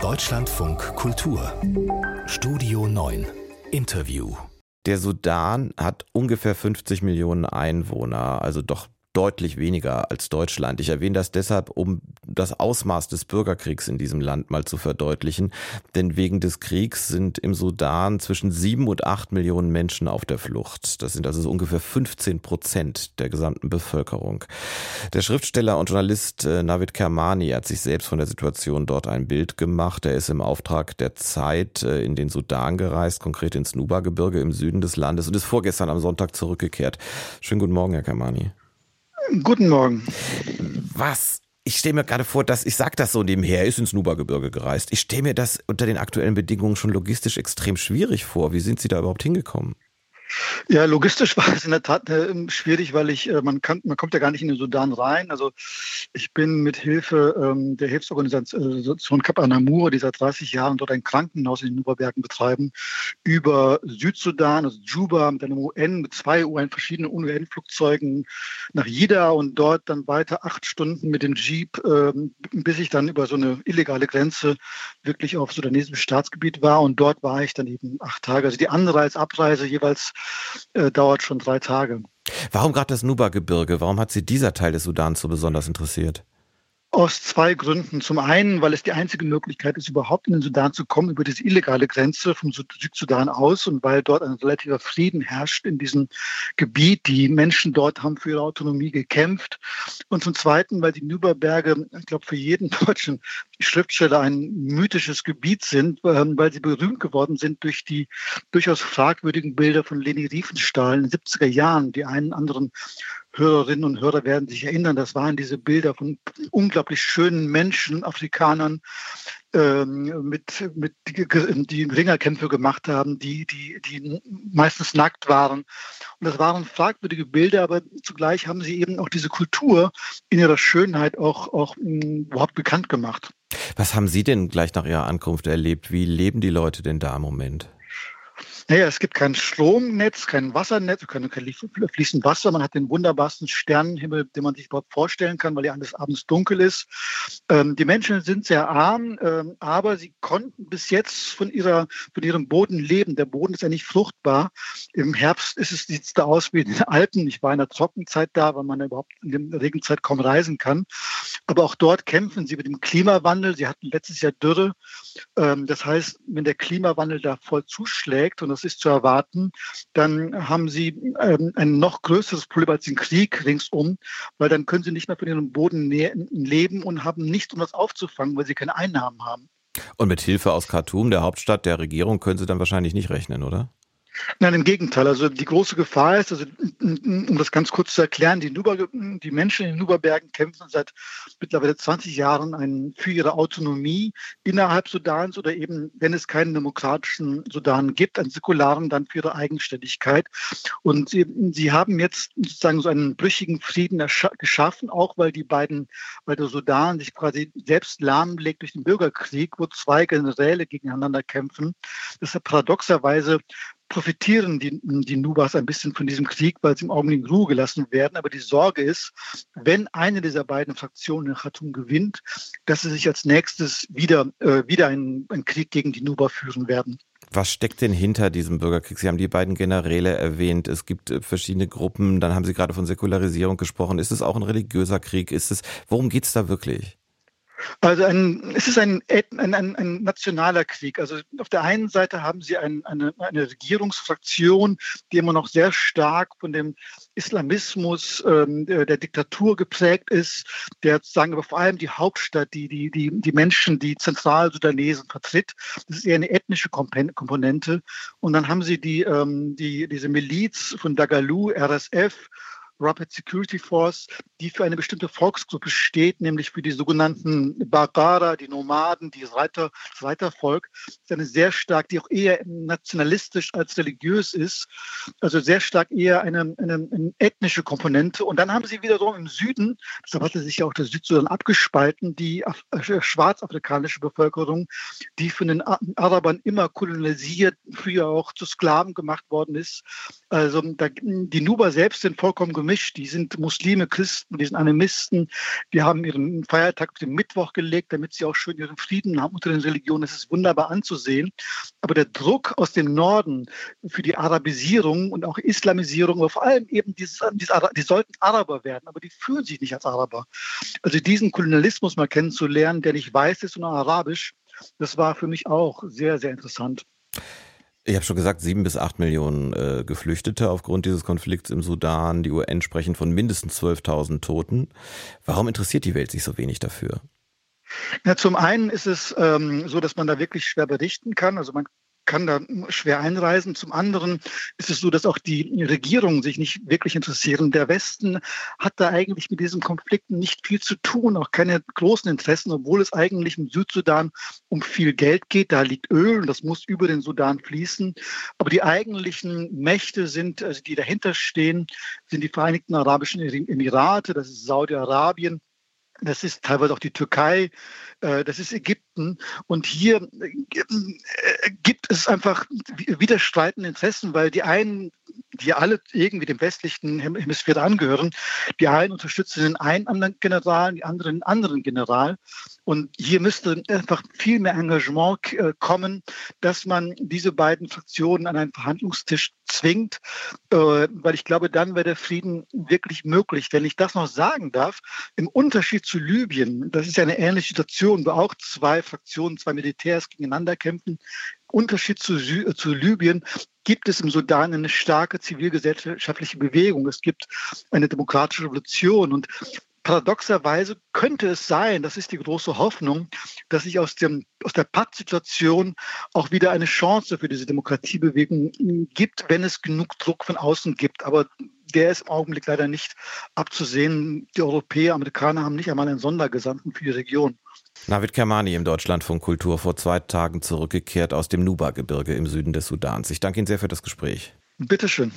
Deutschlandfunk Kultur. Studio 9 Interview. Der Sudan hat ungefähr 50 Millionen Einwohner, also doch deutlich weniger als Deutschland. Ich erwähne das deshalb, um das Ausmaß des Bürgerkriegs in diesem Land mal zu verdeutlichen. Denn wegen des Kriegs sind im Sudan zwischen sieben und acht Millionen Menschen auf der Flucht. Das sind also so ungefähr 15 Prozent der gesamten Bevölkerung. Der Schriftsteller und Journalist äh, Navid Kermani hat sich selbst von der Situation dort ein Bild gemacht. Er ist im Auftrag der Zeit äh, in den Sudan gereist, konkret ins Nuba-Gebirge im Süden des Landes und ist vorgestern am Sonntag zurückgekehrt. Schönen guten Morgen, Herr Kermani. Guten Morgen. Was? Ich stelle mir gerade vor, dass ich sage das so nebenher, er ist ins Nuba-Gebirge gereist. Ich stelle mir das unter den aktuellen Bedingungen schon logistisch extrem schwierig vor. Wie sind Sie da überhaupt hingekommen? Ja, logistisch war es in der Tat äh, schwierig, weil ich, äh, man, kann, man kommt ja gar nicht in den Sudan rein. Also ich bin mit Hilfe ähm, der Hilfsorganisation Kap Anamur, die seit 30 Jahren dort ein Krankenhaus in den Nuberbergen betreiben, über Südsudan, also Juba, mit einem UN, mit zwei UN, verschiedenen UN-Flugzeugen nach Jida und dort dann weiter acht Stunden mit dem Jeep, ähm, bis ich dann über so eine illegale Grenze wirklich auf sudanesischem Staatsgebiet war. Und dort war ich dann eben acht Tage. Also die Anreise, Abreise jeweils äh, dauert schon drei Tage. Warum gerade das Nuba-Gebirge? Warum hat Sie dieser Teil des Sudans so besonders interessiert? Aus zwei Gründen. Zum einen, weil es die einzige Möglichkeit ist, überhaupt in den Sudan zu kommen, über diese illegale Grenze vom Südsudan aus und weil dort ein relativer Frieden herrscht in diesem Gebiet. Die Menschen dort haben für ihre Autonomie gekämpft. Und zum Zweiten, weil die Nüberberge, ich glaube, für jeden deutschen Schriftsteller ein mythisches Gebiet sind, ähm, weil sie berühmt geworden sind durch die durchaus fragwürdigen Bilder von Leni Riefenstahl in den 70er Jahren, die einen anderen Hörerinnen und Hörer werden sich erinnern, das waren diese Bilder von unglaublich schönen Menschen, Afrikanern, ähm, mit, mit die, Ringerkämpfe gemacht haben, die, die, die meistens nackt waren. Und das waren fragwürdige Bilder, aber zugleich haben sie eben auch diese Kultur in ihrer Schönheit auch, auch hm, überhaupt bekannt gemacht. Was haben Sie denn gleich nach Ihrer Ankunft erlebt? Wie leben die Leute denn da im Moment? Naja, es gibt kein Stromnetz, kein Wassernetz, kein, kein fließend Wasser. Man hat den wunderbarsten Sternenhimmel, den man sich überhaupt vorstellen kann, weil ja alles abends dunkel ist. Ähm, die Menschen sind sehr arm, ähm, aber sie konnten bis jetzt von, ihrer, von ihrem Boden leben. Der Boden ist ja nicht fruchtbar. Im Herbst ist es, sieht es da aus wie in den Alpen. Ich war in der Trockenzeit da, weil man überhaupt in der Regenzeit kaum reisen kann. Aber auch dort kämpfen sie mit dem Klimawandel. Sie hatten letztes Jahr Dürre. Ähm, das heißt, wenn der Klimawandel da voll zuschlägt, und das ist zu erwarten, dann haben sie ähm, ein noch größeres Problem als den Krieg ringsum, weil dann können sie nicht mehr von ihrem Boden leben und haben nichts, um das aufzufangen, weil sie keine Einnahmen haben. Und mit Hilfe aus Khartoum, der Hauptstadt der Regierung, können Sie dann wahrscheinlich nicht rechnen, oder? Nein, im Gegenteil. Also die große Gefahr ist, also um das ganz kurz zu erklären, die, Nuba, die Menschen in den Nuba-Bergen kämpfen seit mittlerweile 20 Jahren ein, für ihre Autonomie innerhalb Sudans oder eben, wenn es keinen demokratischen Sudan gibt, einen säkularen, dann für ihre Eigenständigkeit. Und sie, sie haben jetzt sozusagen so einen brüchigen Frieden geschaffen, auch weil die beiden, weil der Sudan sich quasi selbst lahmlegt durch den Bürgerkrieg, wo zwei Generäle gegeneinander kämpfen. Deshalb paradoxerweise profitieren die, die Nubas ein bisschen von diesem Krieg, weil sie im Augenblick in Ruhe gelassen werden. Aber die Sorge ist, wenn eine dieser beiden Fraktionen in Khartoum gewinnt, dass sie sich als nächstes wieder, äh, wieder einen, einen Krieg gegen die Nuba führen werden. Was steckt denn hinter diesem Bürgerkrieg? Sie haben die beiden Generäle erwähnt. Es gibt äh, verschiedene Gruppen. Dann haben Sie gerade von Säkularisierung gesprochen. Ist es auch ein religiöser Krieg? Ist es, worum geht es da wirklich? Also ein, es ist ein, ein, ein, ein, nationaler Krieg. Also auf der einen Seite haben sie ein, eine, eine Regierungsfraktion, die immer noch sehr stark von dem Islamismus ähm, der, der, Diktatur geprägt ist, der sagen aber vor allem die Hauptstadt, die, die, die, die Menschen, die Zentralsudanesen vertritt. Das ist eher eine ethnische Komponente. Und dann haben sie die, ähm, die, diese Miliz von Dagalu, RSF, Rapid Security Force, die für eine bestimmte Volksgruppe steht, nämlich für die sogenannten Bagara, die Nomaden, die Reiter, das Reitervolk. Ist eine sehr stark, die auch eher nationalistisch als religiös ist, also sehr stark eher eine, eine, eine ethnische Komponente. Und dann haben sie wiederum im Süden, deshalb hatte sich ja auch der Südsudan abgespalten, die äh, schwarzafrikanische Bevölkerung, die von den Arabern immer kolonialisiert, früher auch zu Sklaven gemacht worden ist. Also die Nuba selbst sind vollkommen vermischt. Die sind Muslime, Christen, die sind Animisten. Die haben ihren Feiertag auf den Mittwoch gelegt, damit sie auch schön ihren Frieden haben unter den Religionen. Das ist wunderbar anzusehen. Aber der Druck aus dem Norden für die Arabisierung und auch Islamisierung, aber vor allem eben dieses, dieses die sollten Araber werden, aber die fühlen sich nicht als Araber. Also diesen Kolonialismus mal kennenzulernen, der nicht weiß ist, sondern arabisch, das war für mich auch sehr, sehr interessant. Ich habe schon gesagt, sieben bis acht Millionen äh, Geflüchtete aufgrund dieses Konflikts im Sudan. Die UN sprechen von mindestens 12.000 Toten. Warum interessiert die Welt sich so wenig dafür? Ja, zum einen ist es ähm, so, dass man da wirklich schwer berichten kann. Also man kann da schwer einreisen. Zum anderen ist es so, dass auch die Regierungen sich nicht wirklich interessieren. Der Westen hat da eigentlich mit diesen Konflikten nicht viel zu tun, auch keine großen Interessen, obwohl es eigentlich im Südsudan um viel Geld geht. Da liegt Öl und das muss über den Sudan fließen. Aber die eigentlichen Mächte sind, also die dahinter stehen, sind die Vereinigten Arabischen Emirate, das ist Saudi-Arabien, das ist teilweise auch die Türkei, äh, das ist Ägypten. Und hier äh, gibt es einfach widerstreitende Interessen, weil die einen, die alle irgendwie dem westlichen Hemisphäre angehören, die einen unterstützen den einen anderen General, die anderen den anderen General. Und hier müsste einfach viel mehr Engagement äh, kommen, dass man diese beiden Fraktionen an einen Verhandlungstisch zwingt, weil ich glaube, dann wäre der Frieden wirklich möglich. Wenn ich das noch sagen darf, im Unterschied zu Libyen, das ist ja eine ähnliche Situation, wo auch zwei Fraktionen, zwei Militärs gegeneinander kämpfen. Unterschied zu, zu Libyen gibt es im Sudan eine starke zivilgesellschaftliche Bewegung. Es gibt eine demokratische Revolution und paradoxerweise könnte es sein, das ist die große Hoffnung, dass sich aus, dem, aus der Pattsituation auch wieder eine Chance für diese Demokratiebewegung gibt, wenn es genug Druck von außen gibt. Aber der ist im Augenblick leider nicht abzusehen. Die Europäer, Amerikaner haben nicht einmal einen Sondergesandten für die Region. Navid Kermani im Deutschlandfunk Kultur vor zwei Tagen zurückgekehrt aus dem Nuba-Gebirge im Süden des Sudans. Ich danke Ihnen sehr für das Gespräch. Bitteschön.